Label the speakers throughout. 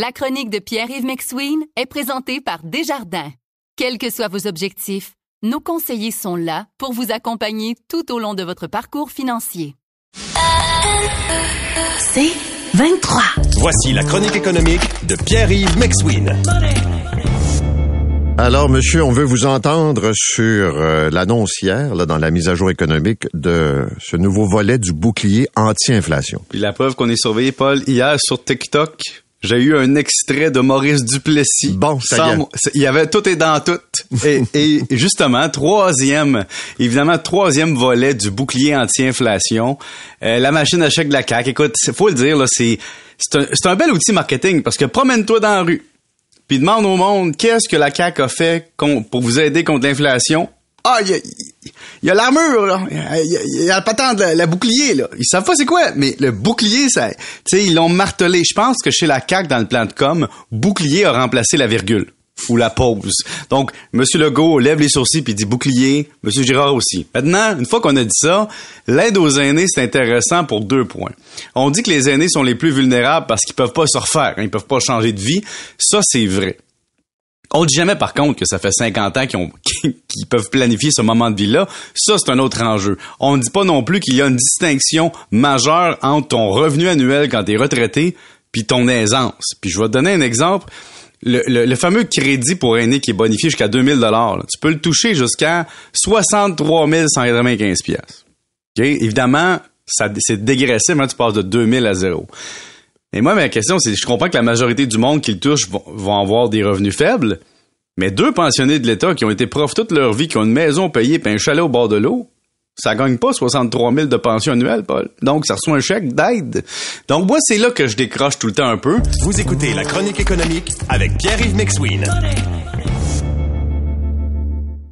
Speaker 1: La chronique de Pierre-Yves McSween est présentée par Desjardins. Quels que soient vos objectifs, nos conseillers sont là pour vous accompagner tout au long de votre parcours financier.
Speaker 2: C'est 23.
Speaker 3: Voici la chronique économique de Pierre-Yves McSween.
Speaker 4: Alors, monsieur, on veut vous entendre sur euh, l'annonce hier, là, dans la mise à jour économique de ce nouveau volet du bouclier anti-inflation.
Speaker 5: Puis la preuve qu'on est surveillé, Paul, hier sur TikTok, j'ai eu un extrait de Maurice Duplessis.
Speaker 4: Bon, ça est.
Speaker 5: Il y avait tout et dans tout. Et, et justement, troisième, évidemment, troisième volet du bouclier anti-inflation. Euh, la machine à chèque de la CAQ. Écoute, faut le dire, là, c'est, c'est un, c'est un bel outil marketing parce que promène-toi dans la rue. Puis demande au monde qu'est-ce que la CAQ a fait pour vous aider contre l'inflation. Ah, y a, il y a l'armure, là. Il y a, il y a- bouclier, là. Ils savent pas c'est quoi, mais le bouclier, ça, tu sais, ils l'ont martelé. Je pense que chez la CAQ, dans le plan de com, bouclier a remplacé la virgule ou la pause. Donc, Monsieur Legault lève les sourcils puis dit bouclier. Monsieur Girard aussi. Maintenant, une fois qu'on a dit ça, l'aide aux aînés, c'est intéressant pour deux points. On dit que les aînés sont les plus vulnérables parce qu'ils peuvent pas se refaire, hein, ils peuvent pas changer de vie. Ça, c'est vrai. On dit jamais, par contre, que ça fait 50 ans qu'ils peuvent planifier ce moment de vie-là. Ça, c'est un autre enjeu. On ne dit pas non plus qu'il y a une distinction majeure entre ton revenu annuel quand tu es retraité puis ton aisance. Puis je vais te donner un exemple. Le, fameux crédit pour aîné qui est bonifié jusqu'à 2000 dollars, tu peux le toucher jusqu'à 63 195 pièces. Évidemment, ça, c'est dégressif, hein, tu passes de 2000 à 0. Et moi, ma question, c'est, je comprends que la majorité du monde qui le touche vont, avoir des revenus faibles, mais deux pensionnés de l'État qui ont été profs toute leur vie, qui ont une maison payée et un chalet au bord de l'eau, ça gagne pas 63 000 de pension annuelle, Paul. Donc, ça reçoit un chèque d'aide. Donc, moi, c'est là que je décroche tout le temps un peu.
Speaker 3: Vous écoutez la chronique économique avec Pierre-Yves McSween.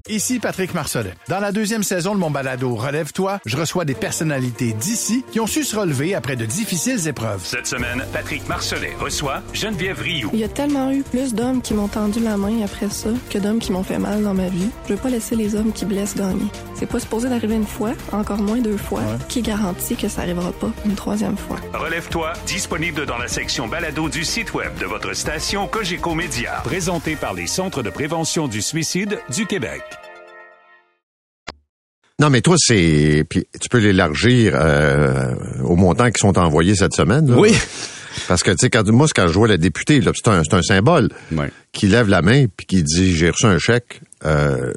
Speaker 6: Ici Patrick Marcelet. Dans la deuxième saison de mon balado Relève-toi, je reçois des personnalités d'ici qui ont su se relever après de difficiles épreuves.
Speaker 7: Cette semaine, Patrick Marcelet reçoit Geneviève Rioux.
Speaker 8: Il y a tellement eu plus d'hommes qui m'ont tendu la main après ça que d'hommes qui m'ont fait mal dans ma vie. Je veux pas laisser les hommes qui blessent gagner. C'est pas supposé d'arriver une fois, encore moins deux fois. Qui garantit que ça arrivera pas une troisième fois?
Speaker 7: Relève-toi, disponible dans la section balado du site web de votre station Cogeco Média. Présenté par les Centres de prévention du suicide du Québec.
Speaker 4: Non, mais toi, c'est... Puis tu peux l'élargir euh, aux montants qui sont envoyés cette semaine. là.
Speaker 5: Oui.
Speaker 4: Parce que, tu sais, quand, moi, quand je vois le député, là, c'est un, c'est un symbole
Speaker 5: Ouais.
Speaker 4: qui lève la main puis qui dit « j'ai reçu un chèque euh,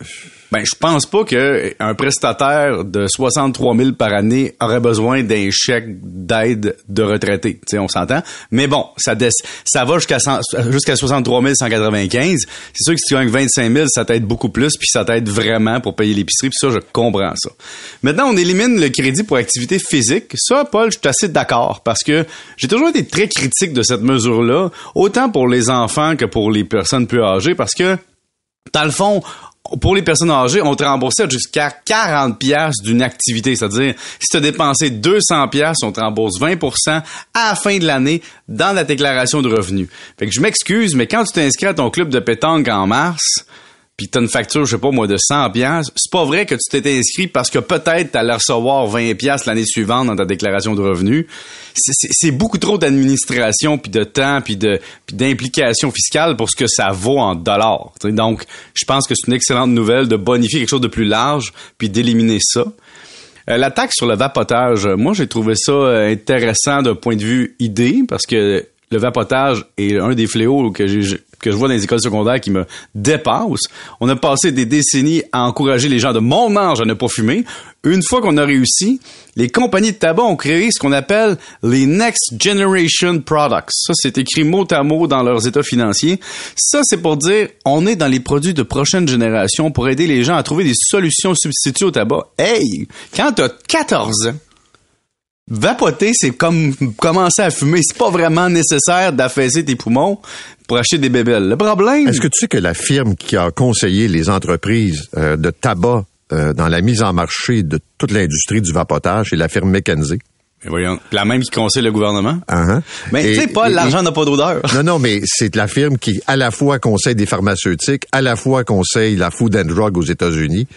Speaker 5: Ben, je pense pas que un prestataire de 63 000 par année aurait besoin d'un chèque d'aide de retraité. Tu sais, on s'entend. Mais bon, ça va jusqu'à 100 jusqu'à 63 195. C'est sûr que si tu gagnes 25 000, ça t'aide beaucoup plus, puis ça t'aide vraiment pour payer l'épicerie. Puis ça, je comprends ça. Maintenant, on élimine le crédit pour activité physique. Ça, Paul, je suis assez d'accord parce que j'ai toujours été très critique de cette mesure-là, autant pour les enfants que pour les personnes plus âgées, parce que dans le fond, pour les personnes âgées, on te remboursait jusqu'à 40 pièces d'une activité, c'est-à-dire si tu as dépensé 200 pièces, on te rembourse 20% à la fin de l'année dans la déclaration de revenus. Fait que je m'excuse, mais quand tu t'inscris à ton club de pétanque en mars, puis t'as une facture, je sais pas moi, de 100 pièces, c'est pas vrai que tu t'étais inscrit parce que peut-être t'allais recevoir 20 pièces l'année suivante dans ta déclaration de revenus. C'est- beaucoup trop d'administration, puis de temps, puis de d'implication fiscale pour ce que ça vaut en dollars. Donc, je pense que c'est une excellente nouvelle de bonifier quelque chose de plus large, puis d'éliminer ça. Euh, la taxe sur le vapotage, euh, moi j'ai trouvé ça euh, intéressant d'un point de vue idée parce que le vapotage est un des fléaux que j'ai que je vois dans les écoles secondaires qui me dépasse. On a passé des décennies à encourager les gens de mon âge à ne pas fumer. Une fois qu'on a réussi, les compagnies de tabac ont créé ce qu'on appelle les Next Generation Products. Ça, c'est écrit mot à mot dans leurs états financiers. Ça, c'est pour dire, on est dans les produits de prochaine génération pour aider les gens à trouver des solutions substituts au tabac. Hey! Quand t'as 14 ans, Vapoter, c'est comme commencer à fumer. C'est pas vraiment nécessaire d'affaisser tes poumons pour acheter des bébelles. Le problème...
Speaker 4: Est-ce que tu sais que la firme qui a conseillé les entreprises euh, de tabac euh, dans la mise en marché de toute l'industrie du vapotage, c'est la firme McKenzie?
Speaker 5: Mais voyons, la même qui conseille le gouvernement?
Speaker 4: Uh-huh.
Speaker 5: Mais tu sais pas, l'argent n'a pas d'odeur.
Speaker 4: Non, non, mais c'est la firme qui, à la fois, conseille des pharmaceutiques, à la fois conseille la Food and Drug aux États-Unis.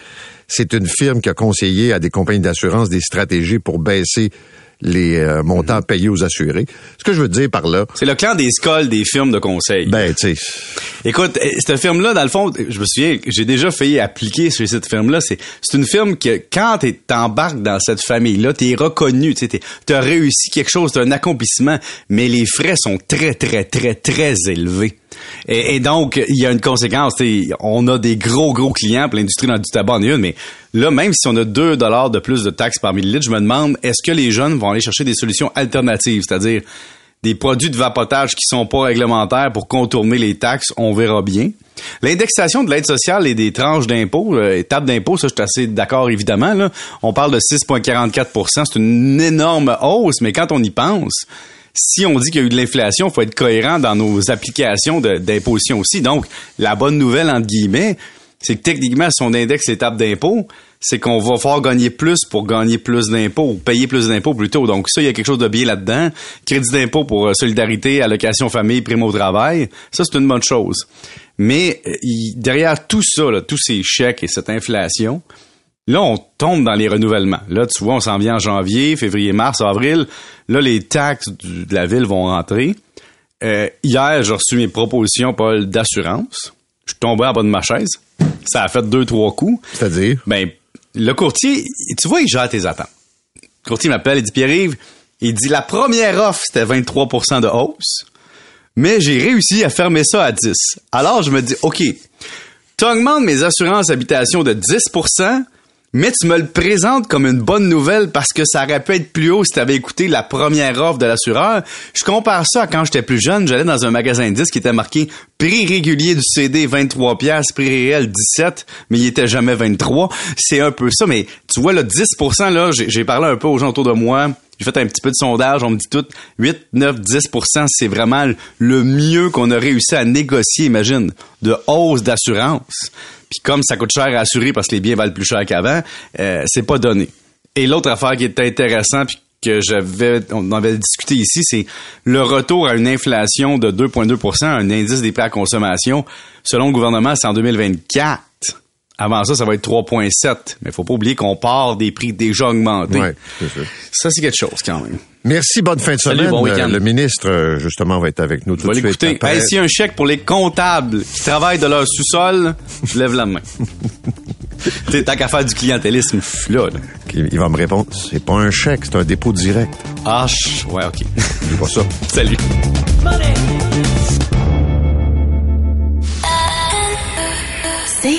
Speaker 4: C'est une firme qui a conseillé à des compagnies d'assurance des stratégies pour baisser les euh, montants payés aux assurés. Ce que je veux dire par là,
Speaker 5: C'est le clan des scoles des firmes de conseil.
Speaker 4: ben, tu sais,
Speaker 5: Écoute, euh, cette firme-là, dans le fond, je me souviens, j'ai déjà failli appliquer sur cette firme-là. C'est, c'est une firme que, quand tu t'embarques dans cette famille-là, t'es reconnu, tu t'as réussi quelque chose, t'as un accomplissement, mais les frais sont très, très, très, très élevés. Et, donc, il y a une conséquence. On a des gros, gros clients, pour l'industrie du tabac en une, mais là, même si on a 2 dollars de plus de taxes par millilitre, je me demande, est-ce que les jeunes vont aller chercher des solutions alternatives, c'est-à-dire des produits de vapotage qui sont pas réglementaires pour contourner les taxes, on verra bien. L'indexation de l'aide sociale et des tranches d'impôts, euh, étapes d'impôts, ça je suis assez d'accord évidemment. Là. On parle de 6,44 c'est une énorme hausse, mais quand on y pense, si on dit qu'il y a eu de l'inflation, il faut être cohérent dans nos applications d'imposition aussi. Donc, la bonne nouvelle, entre guillemets, c'est que techniquement, si on indexe l'étape d'impôt, c'est qu'on va falloir gagner plus pour gagner plus d'impôts, ou payer plus d'impôts plutôt. Donc ça, il y a quelque chose de bien là-dedans. Crédit d'impôt pour euh, solidarité, allocation famille, prime au travail, ça c'est une bonne chose. Mais euh, derrière tout ça, là, tous ces chèques et cette inflation, Là, on tombe dans les renouvellements. Là, tu vois, on s'en vient en janvier, février, mars, avril. Là, les taxes du- de la ville vont rentrer. Euh, hier, j'ai reçu mes propositions, Paul, d'assurance. Je suis tombé en bas de ma chaise. Ça a fait deux, trois coups.
Speaker 4: c'est-à-dire,
Speaker 5: Ben, le courtier, tu vois, il gère tes attentes. Le courtier m'appelle, il dit Pierre-Yves, il dit la première offre, c'était 23% de hausse, mais j'ai réussi à fermer ça à 10. Alors, je me dis, OK, tu augmentes mes assurances habitation de 10 mais tu me le présentes comme une bonne nouvelle parce que ça aurait pu être plus haut si tu avais écouté la première offre de l'assureur. Je compare ça à quand j'étais plus jeune, j'allais dans un magasin de disques qui était marqué prix régulier du CD 23 pièces, prix réel 17, mais il était jamais 23. C'est un peu ça, mais tu vois le 10% là, j'ai parlé un peu aux gens autour de moi. J'ai fait un petit peu de sondage, on me dit tout 8, 9, 10% c'est vraiment le mieux qu'on a réussi à négocier, imagine, de hausse d'assurance. Puis comme ça coûte cher à assurer parce que les biens valent plus cher qu'avant, euh, c'est pas donné. Et l'autre affaire qui est intéressante puis que j'avais on avait discuté ici, c'est le retour à une inflation de 2,2% un indice des prix à consommation. Selon le gouvernement, c'est en 2024. Avant ça, ça va être 3,7. Mais faut pas oublier qu'on part des prix déjà augmentés.
Speaker 4: Ouais, c'est ça.
Speaker 5: Ça, c'est quelque chose quand même.
Speaker 4: merci, bonne fin de
Speaker 5: Salut,
Speaker 4: semaine.
Speaker 5: bon week-end.
Speaker 4: Euh, le ministre, euh, justement, va être avec nous tout
Speaker 5: On va
Speaker 4: de suite.
Speaker 5: l'écouter.
Speaker 4: après.
Speaker 5: Hey, s'il y a un chèque pour les comptables qui travaillent de leur sous-sol, je lève la main. T'es tant qu'à faire du clientélisme, je là, là.
Speaker 4: Il va me répondre, c'est pas un chèque, c'est un dépôt direct.
Speaker 5: Ah, je- ouais, OK.
Speaker 4: C'est pas ça.
Speaker 5: Salut.
Speaker 2: C'est